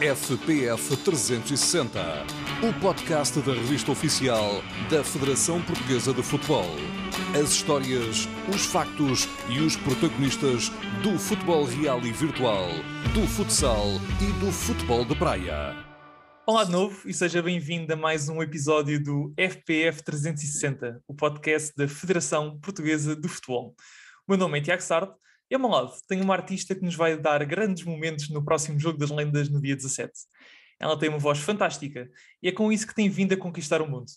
FPF 360, o podcast da revista oficial da Federação Portuguesa de Futebol. As histórias, os factos e os protagonistas do futebol real e virtual, do futsal e do futebol de praia. Olá de novo e seja bem-vindo a mais um episódio do FPF 360, o podcast da Federação Portuguesa de Futebol. O meu nome é Tiago Sardo e lado tenho uma artista que nos vai dar grandes momentos no próximo Jogo das Lendas no dia 17. Ela tem uma voz fantástica e é com isso que tem vindo a conquistar o mundo.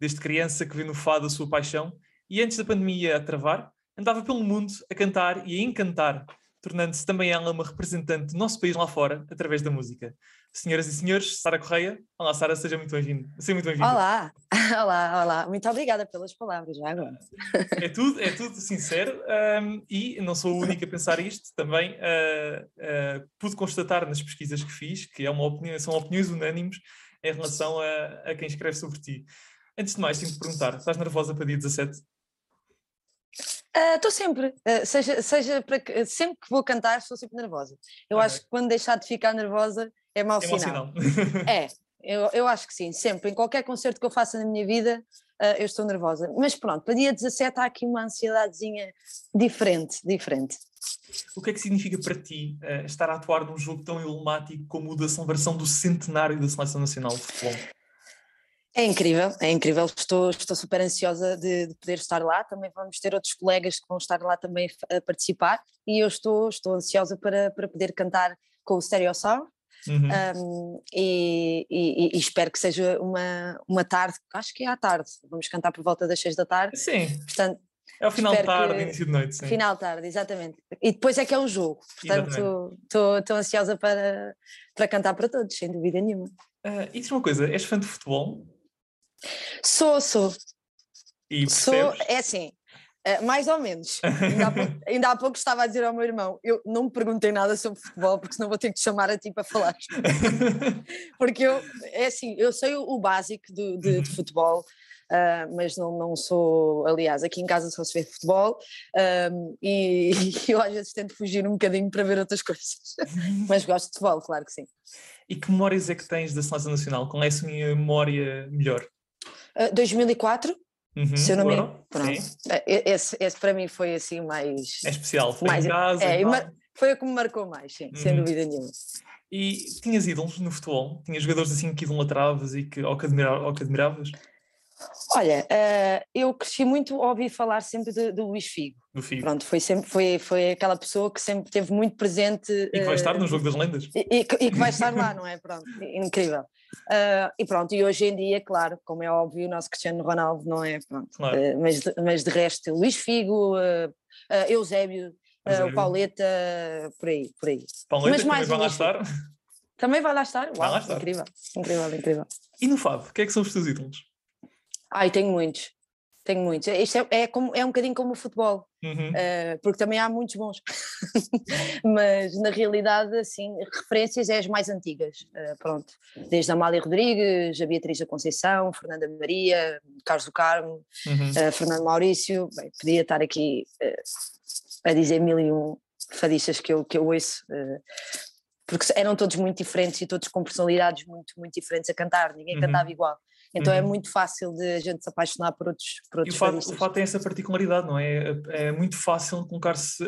Desde criança que vê no fado a sua paixão e antes da pandemia a travar, andava pelo mundo a cantar e a encantar, tornando-se também ela uma representante do nosso país lá fora através da música. Senhoras e senhores, Sara Correia. Olá, Sara, seja muito bem-vinda. Seja muito bem-vinda. Olá, olá, olá. Muito obrigada pelas palavras, já agora. É tudo, é tudo sincero um, e não sou a única a pensar isto. Também uh, uh, pude constatar nas pesquisas que fiz que é uma opinião, são opiniões unânimes em relação a, a quem escreve sobre ti. Antes de mais, tenho de perguntar: estás nervosa para dia 17? Estou uh, sempre, uh, seja, seja para, sempre que vou cantar, estou sempre nervosa. Eu okay. acho que quando deixar de ficar nervosa é mau é sinal. sinal. é, eu, eu acho que sim, sempre. Em qualquer concerto que eu faça na minha vida, uh, eu estou nervosa. Mas pronto, para dia 17 há aqui uma ansiedadezinha diferente, diferente. O que é que significa para ti estar a atuar num jogo tão emblemático como o da celebração do centenário da Seleção Nacional de Futebol? É incrível, é incrível. Estou, estou super ansiosa de, de, poder estar lá. Também vamos ter outros colegas que vão estar lá também a participar e eu estou, estou ansiosa para, para poder cantar com o Stereo Sound Uhum. Um, e, e, e, espero que seja uma, uma tarde, acho que é à tarde, vamos cantar por volta das seis da tarde. Sim. Portanto, é o final de tarde, que... início de noite. Sim. Final de tarde, exatamente. E depois é que é o jogo. Portanto, estou ansiosa para, para cantar para todos, sem dúvida nenhuma. Uh, e diz uma coisa, és fã de futebol? Sou, sou. E percebes? Sou, é assim, Uh, mais ou menos. Ainda há, pouco, ainda há, pouco, estava a dizer ao meu irmão: eu não me perguntei nada sobre futebol, porque senão vou ter que te chamar a ti para falar. porque eu, é assim, eu sei o, o básico de, de, de futebol, uh, mas não, não sou. Aliás, aqui em casa só se vê futebol um, e, e, eu às vezes tento fugir um bocadinho para ver outras coisas. mas gosto de futebol, claro que sim. E que memórias é que tens da Seleção Nacional? Qual é a sua memória melhor? Uh, 2004 Uhum, se eu não me pronto. É, esse, esse para mim foi assim mais. É especial, foi mais, em casa. É, foi o que me marcou mais, sim, uhum. sem dúvida nenhuma. E tinhas ídolos no futebol? Tinhas jogadores assim que idolatravas e que, ou que admiravas? Olha, uh, eu cresci muito a ouvir falar sempre do Luís Figo. Do Figo. Pronto, foi, sempre, foi, foi aquela pessoa que sempre teve muito presente. E que vai estar no Jogo das Lendas. E, e, e, que vai estar lá, não é? Pronto, incrível. Uh, e pronto, e hoje em dia, claro, como é óbvio, o nosso Cristiano Ronaldo não é, pronto. Claro. mas, de, mas de resto, Luís Figo, Eusébio, o Pauleta, por aí, por aí. Pauleta mas mais também vai lá estar? Também vai lá estar? Uau, vai lá estar. Incrível, incrível, incrível. E no Fado, o que é que são os teus ídolos? Ai, tenho muitos. Tenho muitos. Isto é, é, como, é um bocadinho como o futebol, uhum. uh, porque também há muitos bons. Mas na realidade, assim, referências é as mais antigas. Uh, pronto, desde a Amália Rodrigues, a Beatriz da Conceição, Fernanda Maria, Carlos do Carmo, uhum. uh, Fernando Maurício. Bem, podia estar aqui a dizer mil e um fadistas que eu, que eu ouço porque eram todos muito diferentes e todos com personalidades muito, muito diferentes a cantar, ninguém uhum. cantava igual. Então é uhum. é muito fácil de a gente se apaixonar por outros, por outros e o fato, o fato tem essa particularidade, não é? É, é muito fácil colocar-se,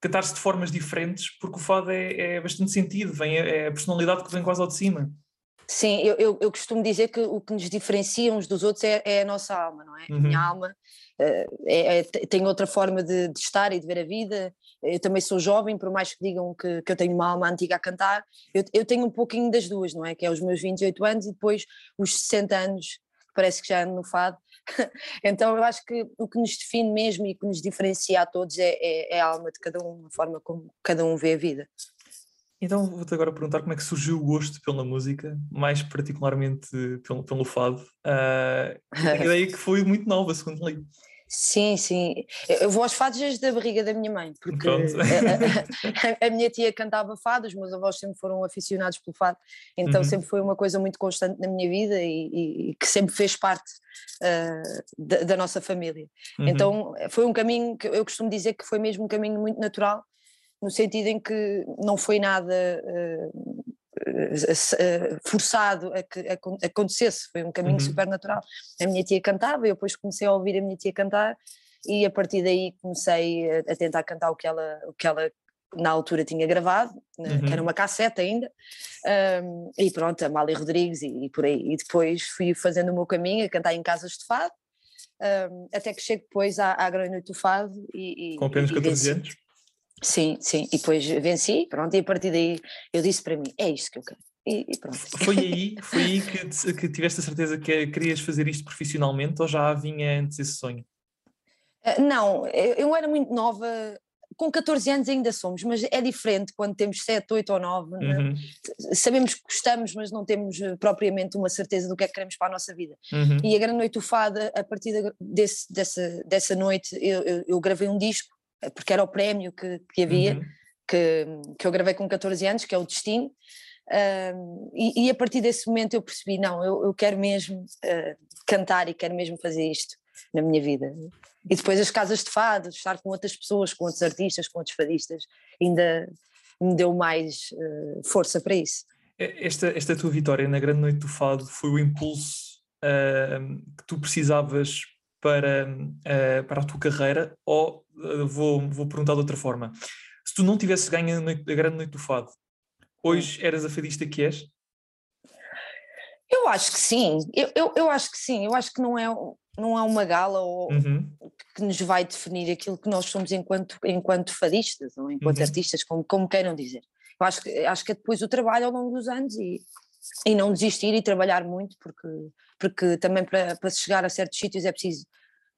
cantar-se de formas diferentes, porque o fado é, é bastante sentido, vem, é a personalidade que vem quase ao de cima. Sim, eu, eu, eu, costumo dizer que o que nos diferencia uns dos outros é, é a nossa alma, não é? Uhum. A minha alma uh, é, tem outra forma de, de, estar e de ver a vida. Eu também sou jovem, por mais que digam que, que eu tenho uma alma antiga a cantar, eu, eu, tenho um pouquinho das duas, não é? Que é os meus 28 anos e depois os 60 anos, que parece que já ando no fado. então eu acho que o que nos define mesmo e que nos diferencia a todos é, é, é a alma de cada um, a forma como cada um vê a vida. Então vou-te agora perguntar como é que surgiu o gosto pela música, mais particularmente pelo, pelo fado. Uh, a ideia que foi muito nova, segundo li. Sim, sim. Eu vou aos fados desde a barriga da minha mãe, porque a, a, a, minha tia cantava fado, os meus avós sempre foram aficionados pelo fado, então uhum. sempre foi uma coisa muito constante na minha vida e, e que sempre fez parte uh, da, da, nossa família. Uhum. Então foi um caminho que eu costumo dizer que foi mesmo um caminho muito natural no sentido em que não foi nada uh, forçado a que acontecesse, foi um caminho uhum. super natural. A minha tia cantava, eu depois comecei a ouvir a minha tia cantar e a partir daí comecei a, tentar cantar o que ela, o que ela na altura tinha gravado, uhum. que era uma cassete ainda, um, e pronto, Amália Rodrigues e, e, por aí. E depois fui fazendo o meu caminho a cantar em casas de fado, um, até que chego depois à, à Grande Noite do Fado. E, Com apenas 14 anos? Sim, sim, e depois venci, pronto, e a partir daí eu disse para mim, é isto que eu quero. E, e pronto. Foi aí, foi aí que, que tiveste a certeza que querias fazer isto profissionalmente ou já vinha antes esse sonho? Uh, não, eu, era muito nova, com 14 anos ainda somos, mas é diferente quando temos 7, 8 ou 9. É? Uhum. Sabemos que gostamos, mas não temos eh, propriamente uma certeza do que é que queremos para a nossa vida. Uhum. E a Grande Noite do Fada, a partir desse, dessa, dessa noite, eu, eu, eu, gravei um disco, eh, porque era o prémio que, que havia, uhum. que, que eu gravei com 14 anos, que é o Destino. Uh, e, e, a partir desse momento eu percebi: não, eu, eu quero mesmo uh, cantar e quero mesmo fazer isto na minha vida. E depois as casas de fado, estar com outras pessoas, com outros artistas, com outros fadistas, ainda me deu mais uh, força para isso. Esta, esta tua vitória na Grande Noite do Fado foi o impulso que tu precisavas para, uh, para a tua carreira? Ou vou, vou perguntar de outra forma: se tu não tivesse ganho a, noite, a Grande Noite do Fado, hoje eras a fadista que és? Eu acho que sim, eu, eu, eu acho que sim, eu acho que não é, não há uma gala ou, uhum. que nos vai definir aquilo que nós somos enquanto, enquanto fadistas ou enquanto uhum. artistas, como, como queiram dizer. Eu acho que, acho que é depois o trabalho ao longo dos anos e, e não desistir e trabalhar muito, porque, porque também para, para chegar a certos sítios é preciso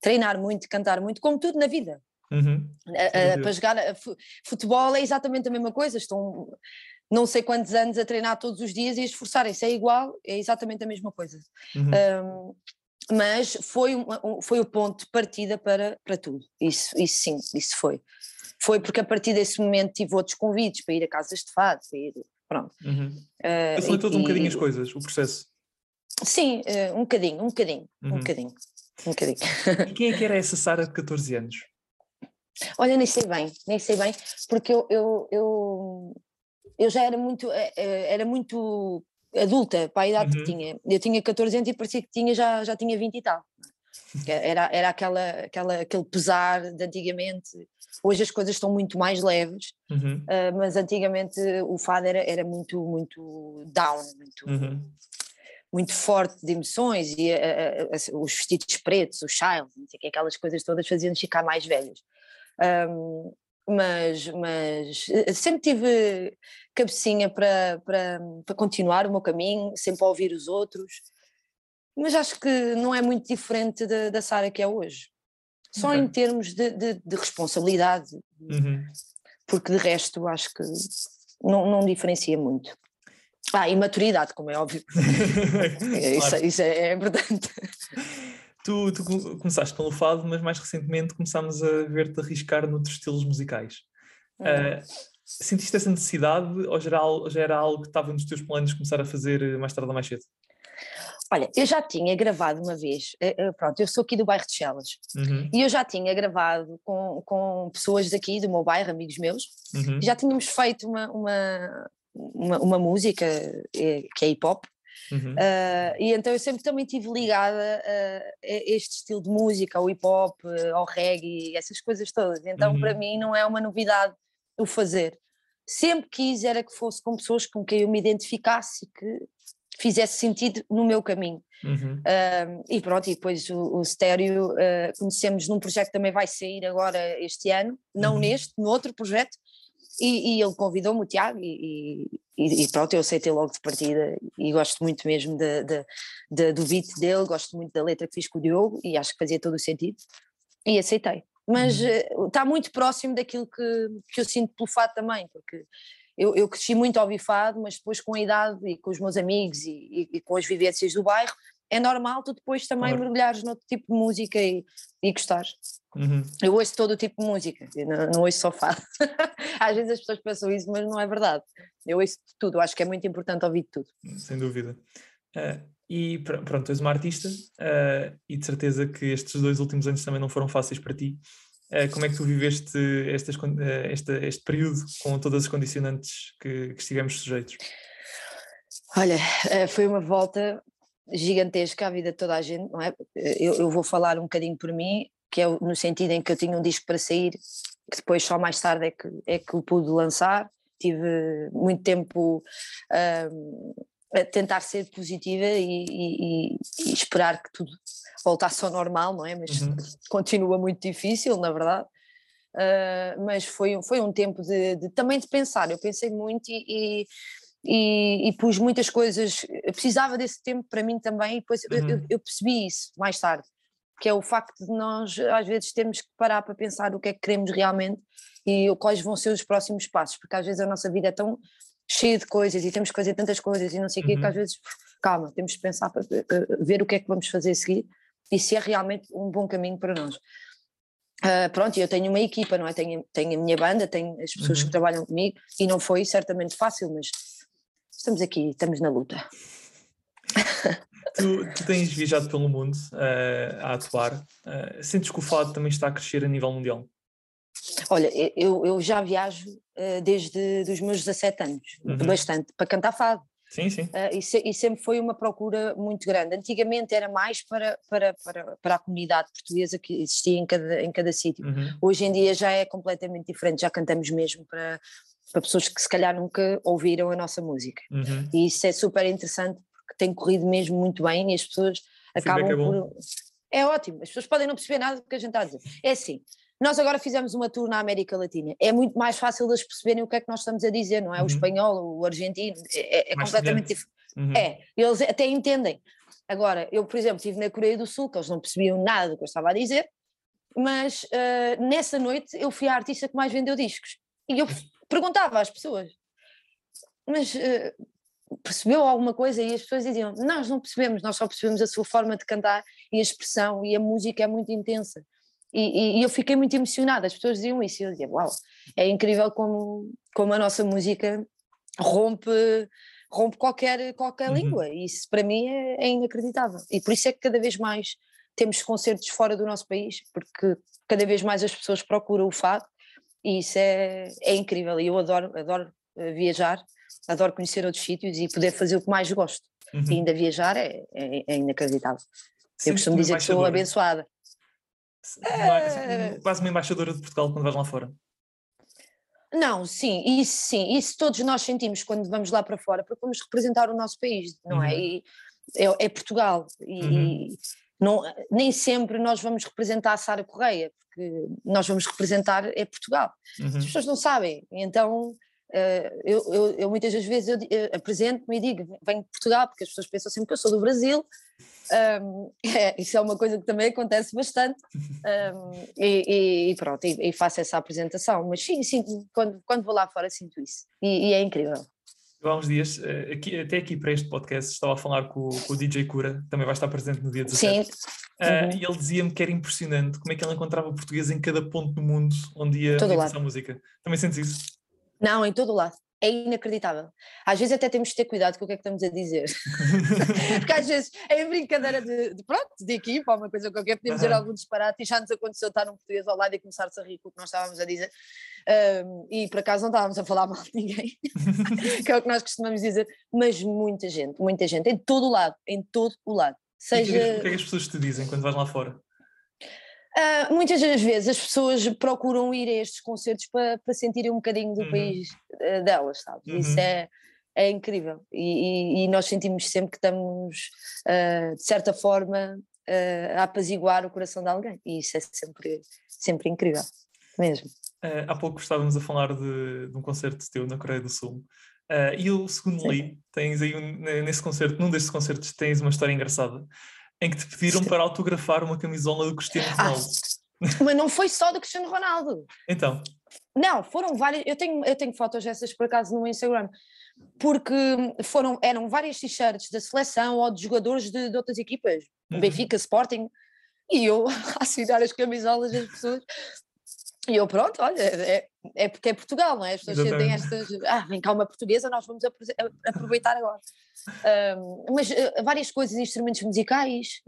treinar muito, cantar muito, como tudo na vida. Uhum. A, a, para jogar futebol é exatamente a mesma coisa, estão não sei quantos anos a treinar todos os dias e a esforçarem-se, é igual, é exatamente a mesma coisa. Uhum. Um, mas foi, um, foi o ponto de partida para, para tudo, isso, isso sim, isso foi. Foi porque a partir desse momento tive outros convites para ir a casas de fado, para ir, pronto. Uhum. Uh, Facilitou um bocadinho as coisas, o processo? Sim, uh, um bocadinho, um bocadinho, uhum. um bocadinho, um bocadinho. E quem é que era essa Sara de 14 anos? Olha, nem sei bem, nem sei bem, porque eu, eu, eu, eu já era muito, eh, era muito adulta para a idade uhum. que tinha. Eu tinha 14 anos e parecia que tinha, já, já tinha 20 e tal. Era, era aquela, aquela, aquele pesar de antigamente. Hoje as coisas estão muito mais leves, uhum. uh, mas antigamente o fado era, era muito, muito down, muito, uhum. muito forte de emoções e uh, uh, os vestidos pretos, os child, aquelas coisas todas faziam-nos ficar mais velhos. Um, mas, mas sempre tive cabecinha para, para, para continuar o meu caminho, sempre a ouvir os outros, mas acho que não é muito diferente da, da Sara que é hoje. Só okay. em termos de, de, de responsabilidade, uhum. porque de resto acho que não, não diferencia muito. Ah, e maturidade, como é óbvio. isso, isso é, é importante. Tu, tu, começaste pelo fado, mas mais recentemente começámos a ver-te arriscar noutros estilos musicais. Uh, sentiste essa necessidade ou já, era, já era algo que estava nos teus planos começar a fazer mais tarde ou mais cedo? Olha, eu já tinha gravado uma vez, eh, eh, pronto, eu sou aqui do bairro de Chelas, uhum. e eu já tinha gravado com, com pessoas daqui do meu bairro, amigos meus, uhum. já tínhamos feito uma, uma, uma, uma música que é hip hop, Uhum. Uh, e então eu sempre também estive ligada a, este estilo de música, ao hip hop, ao reggae, essas coisas todas. Então uhum. para mim não é uma novidade o fazer. Sempre quis era que fosse com pessoas com quem eu me identificasse e que fizesse sentido no meu caminho. Uhum. Uh, e pronto, e depois o, o Stereo uh, conhecemos num projeto que também vai sair agora este ano, não uhum. neste, no outro projeto, e, e ele convidou-me, o Tiago, e, e, e, pronto, eu aceitei logo de partida e gosto muito mesmo de, de, de, do beat dele, gosto muito da letra que fiz com o Diogo e acho que fazia todo o sentido e aceitei. Mas uhum. está muito próximo daquilo que, que eu sinto pelo fado também, porque eu, eu cresci muito ao bifado, mas depois com a idade e com os meus amigos e, e, e com as vivências do bairro, é normal tu depois também claro. mergulhares noutro tipo de música e, e gostares. Uhum. Eu ouço todo o tipo de música, não, não ouço só fado. Às vezes as pessoas pensam isso, mas não é verdade. Eu ouço tudo, acho que é muito importante ouvir tudo. Sem dúvida. Uh, e pronto, és uma artista uh, e de certeza que estes dois últimos anos também não foram fáceis para ti. Uh, como é que tu viveste estas, este, este período com todas as condicionantes que, que estivemos sujeitos? Olha, eh, foi uma volta gigantesca à vida de toda a gente, não é? Eu, eu, vou falar um bocadinho por mim, que é no sentido em que eu tinha um disco para sair, que depois só mais tarde é que, é que o pude lançar. Tive muito tempo um, a tentar ser positiva e, e, e, esperar que tudo voltasse ao normal, não é? Mas uhum. continua muito difícil, na verdade. Uh, mas foi, foi um tempo de, de, também de pensar. Eu pensei muito e, e, pus muitas coisas. Eu precisava desse tempo para mim também, e depois uhum. eu, eu, percebi isso mais tarde, que é o facto de nós às vezes temos que parar para pensar o que é que queremos realmente e quais vão ser os próximos passos, porque às vezes a nossa vida é tão cheia de coisas e temos que fazer tantas coisas e não sei o uhum. quê, que às uhum. vezes, calma, temos que pensar para ver o que é que vamos fazer a seguir e se é realmente um bom caminho para nós. Uh, pronto, eu tenho uma equipa, não é? Tenho, tenho a minha banda, tenho as pessoas uhum. que trabalham comigo e não foi certamente fácil, mas estamos aqui, estamos na luta. Tu, tu tens viajado pelo mundo uh, a atuar. Uh, sentes que o fado também está a crescer a nível mundial? Olha, eu, eu já viajo uh, desde os meus 17 anos, uhum. bastante, para cantar fado. Sim, sim. Uh, e, se, e, sempre foi uma procura muito grande. Antigamente era mais para, para, para, para a comunidade portuguesa que existia em cada, em cada sítio. Uhum. Hoje em dia já é completamente diferente, já cantamos mesmo para, para pessoas que se calhar nunca ouviram a nossa música. Uhum. E isso é super interessante porque tem corrido mesmo muito bem e as pessoas acabam é por. É ótimo, as pessoas podem não perceber nada do que a gente está a dizer. É assim, nós agora fizemos uma tour na América Latina. É muito mais fácil eles perceberem o que é que nós estamos a dizer, não é? Uhum. O espanhol, o argentino, é, é completamente diferente. Uhum. É, eles até entendem. Agora, eu, por exemplo, estive na Coreia do Sul, que eles não percebiam nada do que eu estava a dizer, mas uh, nessa noite eu fui a artista que mais vendeu discos. E eu perguntava às pessoas, mas uh, percebeu alguma coisa? E as pessoas diziam, nós não percebemos, nós só percebemos a sua forma de cantar e a expressão, e a música é muito intensa. E, e, eu fiquei muito emocionada, as pessoas diziam isso, e eu dizia, uau, é incrível como, como a nossa música rompe, rompe qualquer, qualquer uhum. língua, e isso para mim é, é, inacreditável. E por isso é que cada vez mais temos concertos fora do nosso país, porque cada vez mais as pessoas procuram o fado, e isso é, é incrível, e eu adoro, adoro eh, viajar, adoro conhecer outros sítios e poder fazer o que mais gosto. Uhum. E ainda viajar é, é, é inacreditável. eu costumo dizer que sou abençoada. É... Quase uma embaixadora de Portugal quando vais lá fora. Não, sim, isso sim, isso todos nós sentimos quando vamos lá para fora, porque vamos representar o nosso país, não é? uhum. é? E é, é Portugal, e, uhum. não, nem sempre nós vamos representar a Sara Correia, porque nós vamos representar é Portugal. Uhum. As pessoas não sabem, então uh, eu, eu, eu, muitas das vezes eu, eu apresento-me e digo, venho de Portugal, porque as pessoas pensam sempre que eu sou do Brasil, um, é, isso é uma coisa que também acontece bastante um, e, e, pronto, e, e, faço essa apresentação, mas sim, sim quando, quando vou lá fora sinto isso e, e é incrível. há uns dias, eh, aqui, até aqui para este podcast, estava a falar com, com, o DJ Cura, também vai estar presente no dia 17. Sim. Uh, uhum. E ele dizia-me que era impressionante como é que ele encontrava português em cada ponto do mundo onde ia a música. Também sentes isso? Não, em todo o lado é inacreditável. Às vezes até temos de ter cuidado com o que é que estamos a dizer. Porque às vezes é brincadeira de, de, pronto, de equipa uma coisa qualquer, podemos dizer algum disparate e já nos aconteceu estar um português ao lado e começar-se a rir com o que nós estávamos a dizer. Um, e por acaso não estávamos a falar mal de ninguém, que é o que nós costumamos dizer, mas muita gente, muita gente, em todo o lado, em todo o lado. Seja... o que é que as pessoas te dizem quando vais lá fora? Uh, muitas das vezes as pessoas procuram ir a estes concertos para, para sentirem um bocadinho do uhum. país uh, delas, sabes? Uhum. Isso é, é incrível. E, e, e, nós sentimos sempre que estamos, uh, de certa forma, a apaziguar o coração de alguém. E isso é sempre, sempre incrível, mesmo. há pouco estávamos a falar de, de um concerto teu na Coreia do Sul. e o segundo li, tens aí um, nesse concerto, num destes concertos, tens uma história engraçada em que te pediram para autografar uma camisola do Cristiano ah, Ronaldo. Ah, mas não foi só do Cristiano Ronaldo. Então. Não, foram várias. Eu tenho, eu tenho fotos dessas por acaso no Instagram, porque foram, eram várias t-shirts da seleção ou de jogadores de, de outras equipas, uhum. Benfica, Sporting, e eu a assinar as camisolas das pessoas. E eu, pronto, olha, é, é porque é Portugal, não é? As pessoas têm estas. Ah, vem cá uma portuguesa, nós vamos aproveitar agora. Um, mas uh, várias coisas, instrumentos musicais,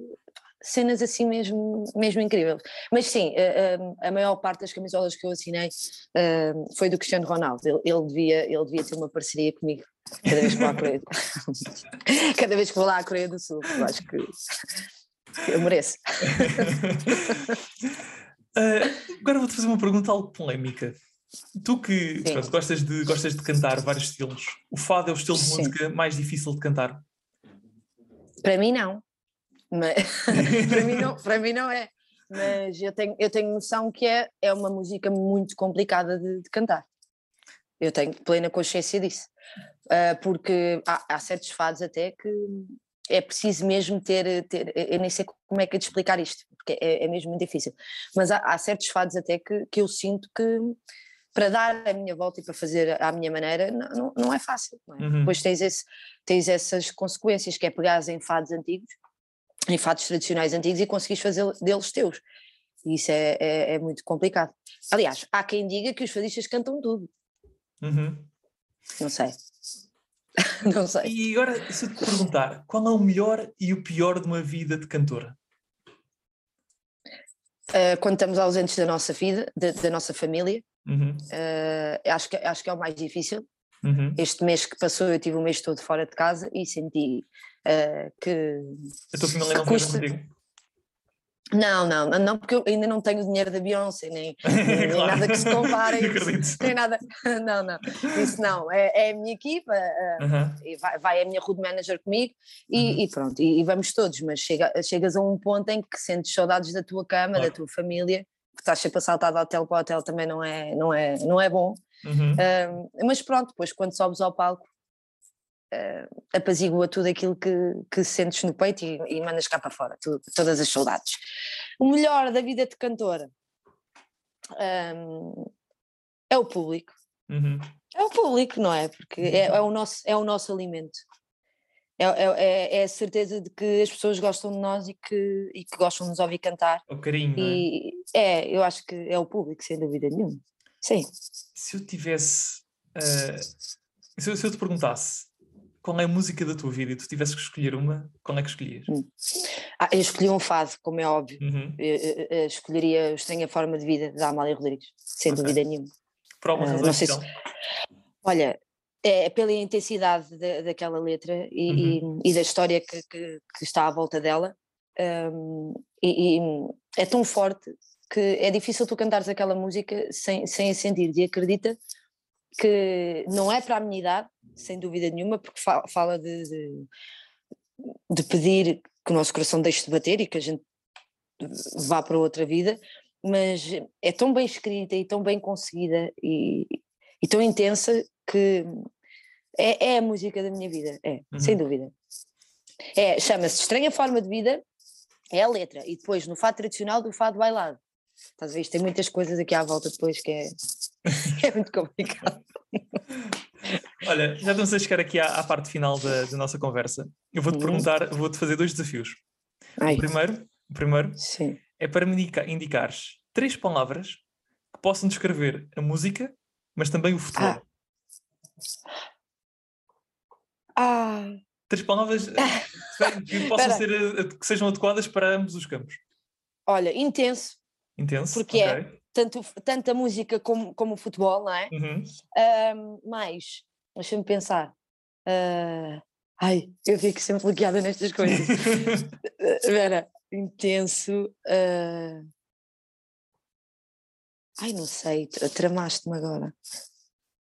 cenas assim mesmo, mesmo incríveis. Mas sim, a, a, a maior parte das camisolas que eu assinei uh, foi do Cristiano Ronaldo. Ele, ele, devia, ele devia ter uma parceria comigo cada vez que vou à Coreia. cada vez que vou lá à Coreia do Sul. Eu acho que eu mereço. uh, agora vou-te fazer uma pergunta algo polémica. Tu que pronto, gostas, de, gostas de cantar vários estilos, o fado é o estilo de música mais difícil de cantar? Para mim não. Mas, para, mim não para mim não é. Mas eu tenho, eu tenho noção que é, é uma música muito complicada de, de cantar. Eu tenho plena consciência disso. Uh, porque há, há, certos fados até que é preciso mesmo ter, ter. Eu nem sei como é que é de explicar isto, porque é, é mesmo muito difícil. Mas há, há, certos fados até que, que eu sinto que para dar a minha volta e para fazer à minha maneira não, não, é fácil. Não é? Uhum. Depois tens, esse, tens essas consequências, que é pegar em fados antigos em fatos tradicionais antigos e conseguires fazer deles teus. E isso é, é, é, muito complicado. Aliás, há quem diga que os fadistas cantam tudo. Uhum. Não sei. Não sei. E agora, se eu te perguntar, qual é o melhor e o pior de uma vida de cantora? Uh, quando estamos ausentes da nossa vida, da, da nossa família, uhum. uh, acho, que, acho que é o mais difícil. Uhum. Este mês que passou, eu tive um mês todo fora de casa e senti uh, que. A tua família não custa... contigo? Não, não, não, porque eu ainda não tenho o dinheiro da Beyoncé, nem, nem, claro. nada que se compare. nem nada. Não, não, isso não. É, é a minha equipa, uh, vai, vai, a minha road manager comigo e, uhum. e pronto, e, e, vamos todos, mas chega, chegas a um ponto em que sentes saudades da tua cama, claro. da tua família, que estás sempre a saltar de hotel para hotel também não é, não é, não é bom. Uhum. Uh, mas pronto, depois quando sobes ao palco uh, apazigua tudo aquilo que, que sentes no peito e, e mandas cá para fora, tu, todas as saudades. O melhor da vida de cantora um, é o público. Uhum. É o público, não é? Porque é, é, o, nosso, é o nosso alimento. É, é, é, a certeza de que as pessoas gostam de nós e que, e que gostam de nos ouvir cantar. O carinho. E, é? é, eu acho que é o público, sem dúvida nenhuma. Sim. Se eu tivesse. Uh, se, eu, se eu te perguntasse qual é a música da tua vida e tu tivesses que escolher uma, qual é que escolhias? Hum. Ah, eu escolhi um fado, como é óbvio. Uhum. Eu, eu, eu escolheria Estranha Forma de Vida, da Amália Rodrigues, sem okay. dúvida nenhuma. Por alguma razão? Uh, se... Olha, é pela intensidade da, daquela letra e, uhum. e, e, da história que, que, que, está à volta dela. Um, e, e, é tão forte que é difícil tu cantares aquela música sem, sem a sentir. E acredita que não é para a minha idade, sem dúvida nenhuma, porque fala de, de, de, pedir que o nosso coração deixe de bater e que a gente vá para outra vida, mas é tão bem escrita e tão bem conseguida e, e tão intensa que é, é, a música da minha vida, é, uhum. sem dúvida. É, chama-se Estranha Forma de Vida, é a letra, e depois no fado tradicional do fado bailado. Estás a ver? Tem muitas coisas aqui à volta depois que é, é muito complicado. Olha, já estamos a chegar aqui à, à parte final da, da, nossa conversa. Eu vou-te uhum. perguntar, vou-te fazer dois desafios. Ai. O primeiro, o primeiro Sim. é para me indicar, indicares três palavras que possam descrever a música, mas também o futebol. Ah. ah. Três palavras que possam ser, eh, que sejam adequadas para ambos os campos. Olha, intenso. Intenso. Porque é okay. é tanto, tanto a música como, como o futebol, não é? Uhum. Um, mais, deixa-me pensar. Uh, ai, eu fico sempre bloqueada nestas coisas. Vera, intenso. Uh... Ai, não sei, tramaste-me agora.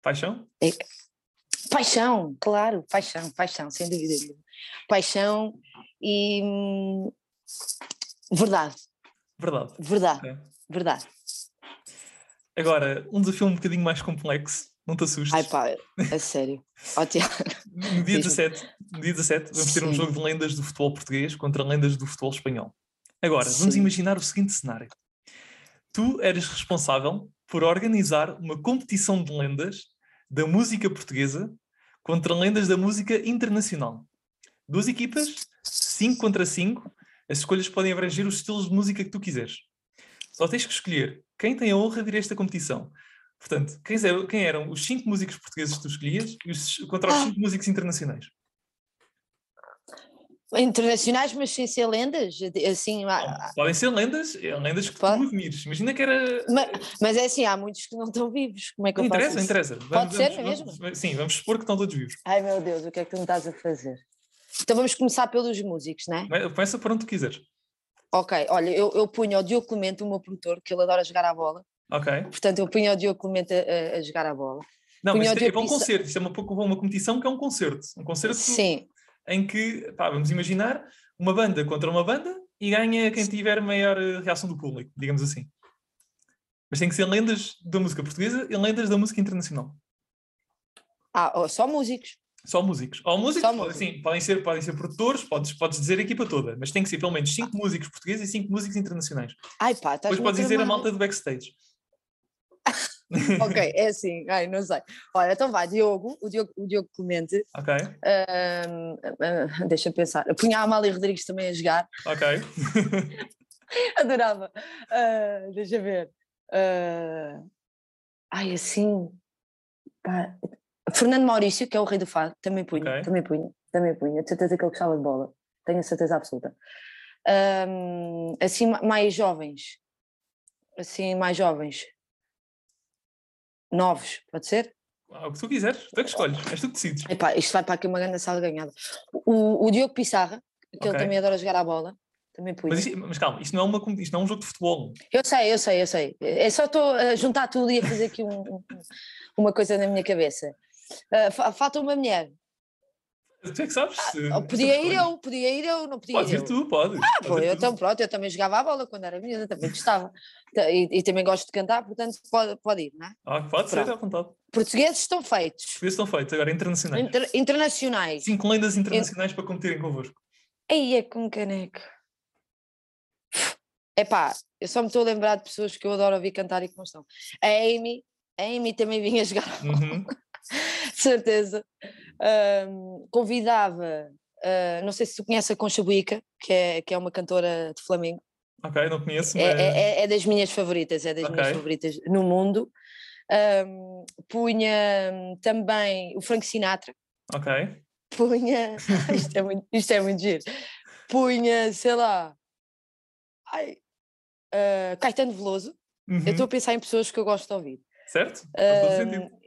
Paixão? É... Paixão, claro, paixão, paixão, sem dúvida nenhuma. Paixão e hum, verdade. Verdade. Verdade. Okay. Verdade. Agora, um desafio um bocadinho mais complexo, não te assustes. Ai pá, a sério. Oh, no, dia 17, no dia 17 vamos ter um jogo de lendas do futebol português contra lendas do futebol espanhol. Agora, Sim. vamos imaginar o seguinte cenário. Tu eres responsável por organizar uma competição de lendas da música portuguesa contra lendas da música internacional. Duas equipas, 5 contra 5, as escolhas podem abranger os estilos de música que tu quiseres. Só tens que escolher quem tem a honra de ir a esta competição. Portanto, quem eram, quem eram os cinco músicos portugueses que tu escolhias os, contra os ah. cinco músicos internacionais? Internacionais, mas sem ser lendas, assim... Podem ser lendas, é lendas que Pode? tu admires. Imagina que era... Mas, mas, é assim, há muitos que não estão vivos, como é que não eu interessa, faço interessa. Pode vamos, ser, vamos, mesmo? Vamos, sim, vamos supor que estão todos vivos. Ai meu Deus, o que é que tu me estás a fazer? Então vamos começar pelos músicos, não é? Começa por onde tu quiseres. Ok, olha, eu, eu punho o Diogo Clemente, o meu produtor, que ele adora jogar a bola. Ok. Portanto, eu punho o Diogo Clemente a, a jogar a bola. Não, punho mas é, é para um concerto, isto é uma, uma competição que é um concerto. Um concerto Sim. em que, pá, vamos imaginar, uma banda contra uma banda e ganha quem tiver maior eh, reação do público, digamos assim. Mas tem que ser lendas da música portuguesa e lendas da música internacional. Ah, só músicos. Só músicos. Ou músicos, músicos. Sim, podem, ser, podem ser produtores, podes, podes dizer a equipa toda, mas tem que ser pelo menos 5 músicos portugueses e 5 músicos internacionais. Ai pá, estás Depois podes dizer a malta do backstage. ok, é assim, ai, não sei. Olha, então vai, Diogo, o Diogo, o Diogo Clemente. Ok. Uh, uh, deixa pensar. Punha a Amália Rodrigues também a jogar. Ok. Adorava. Uh, deixa ver. ai, assim. Pá, Fernando Maurício, que é o rei do fado, também punha, okay. também punha, também punha. De certeza que ele gostava de bola, tenho a certeza absoluta. Um, assim, mais jovens, assim, mais jovens, novos, pode ser? Ah, o que tu quiseres, tu é que escolhes, és tu que decides. Epá, isto vai para aqui uma grande sala ganhada. O, o Diogo Pissarra, que okay. ele também adora jogar a bola, também punha. Mas, mas, calma, isto não, é uma, isto não é um jogo de futebol. Eu sei, eu sei, eu sei. É só estou a juntar tudo e a fazer aqui um, uma coisa na minha cabeça. Uh, falta uma mulher. Tu é que sabes? Ah, podia ir eu, podia ir eu, não podia Podes ir ir tu, podes. Ah, pô, eu, então pronto, eu também jogava a bola quando era menina, também gostava. E, e, também gosto de cantar, portanto pode, pode ir, não é? Ah, pode pronto. ser, à vontade. Portugueses estão feitos. Portugueses estão feitos, agora internacionais. Inter, internacionais. Cinco lendas internacionais para competirem convosco. Aí é com caneco. É pá, eu só me estou a lembrar de pessoas que eu adoro ouvir cantar e que não estão. A Amy, a Amy também vinha jogar. Uhum. certeza. Um, convidava, uh, não sei se tu conheces a Concha Buica, que é, que é uma cantora de Flamengo. Ok, não conheço. É, mas... É, é, é, das minhas favoritas, é das okay. minhas favoritas no mundo. Um, punha também o Frank Sinatra. Ok. Punha. isto, é muito, isto é muito giro. Punha, sei lá. Ai, uh, Caetano Veloso. Uhum. Eu estou a pensar em pessoas que eu gosto de ouvir. Certo? Um,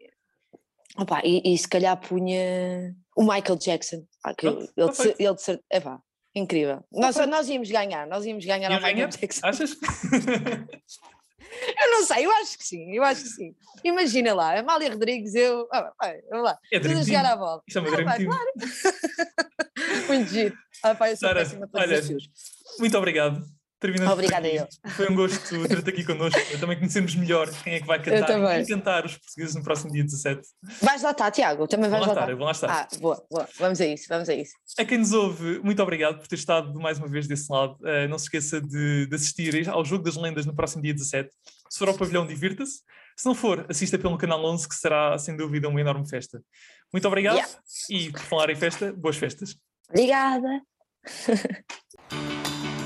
Opa, e, e, se calhar punha o Michael Jackson. Ah, que ele, ele, de, ele de é pá, incrível. Nós, nós íamos ganhar, nós íamos ganhar ao Michael Jackson. Achas? eu não sei, eu acho que sim, eu acho que sim. Imagina lá, Amália Rodrigues, eu. Ah, vai, vamos lá, é tudo a jogar a bola. Isto é uma ah, claro. muito giro. Ah, pá, eu sou Sara, olha, muito obrigado terminando Obrigada eu. Foi um gosto ter-te aqui connosco. Também conhecermos melhor quem é que vai cantar e cantar os portugueses no próximo dia 17. Vais lá estar, Tiago? Também vais vou lá estar? Eu vou lá estar. Ah, boa, boa. Vamos a isso, vamos a isso. A quem nos ouve, muito obrigado por ter estado mais uma vez desse lado. Uh, não se esqueça de, de, assistir ao Jogo das Lendas no próximo dia 17. Se for ao pavilhão, divirta-se. Se não for, assista pelo canal 11, que será sem dúvida uma enorme festa. Muito obrigado yeah. e, por falar em festa, boas festas. Obrigada.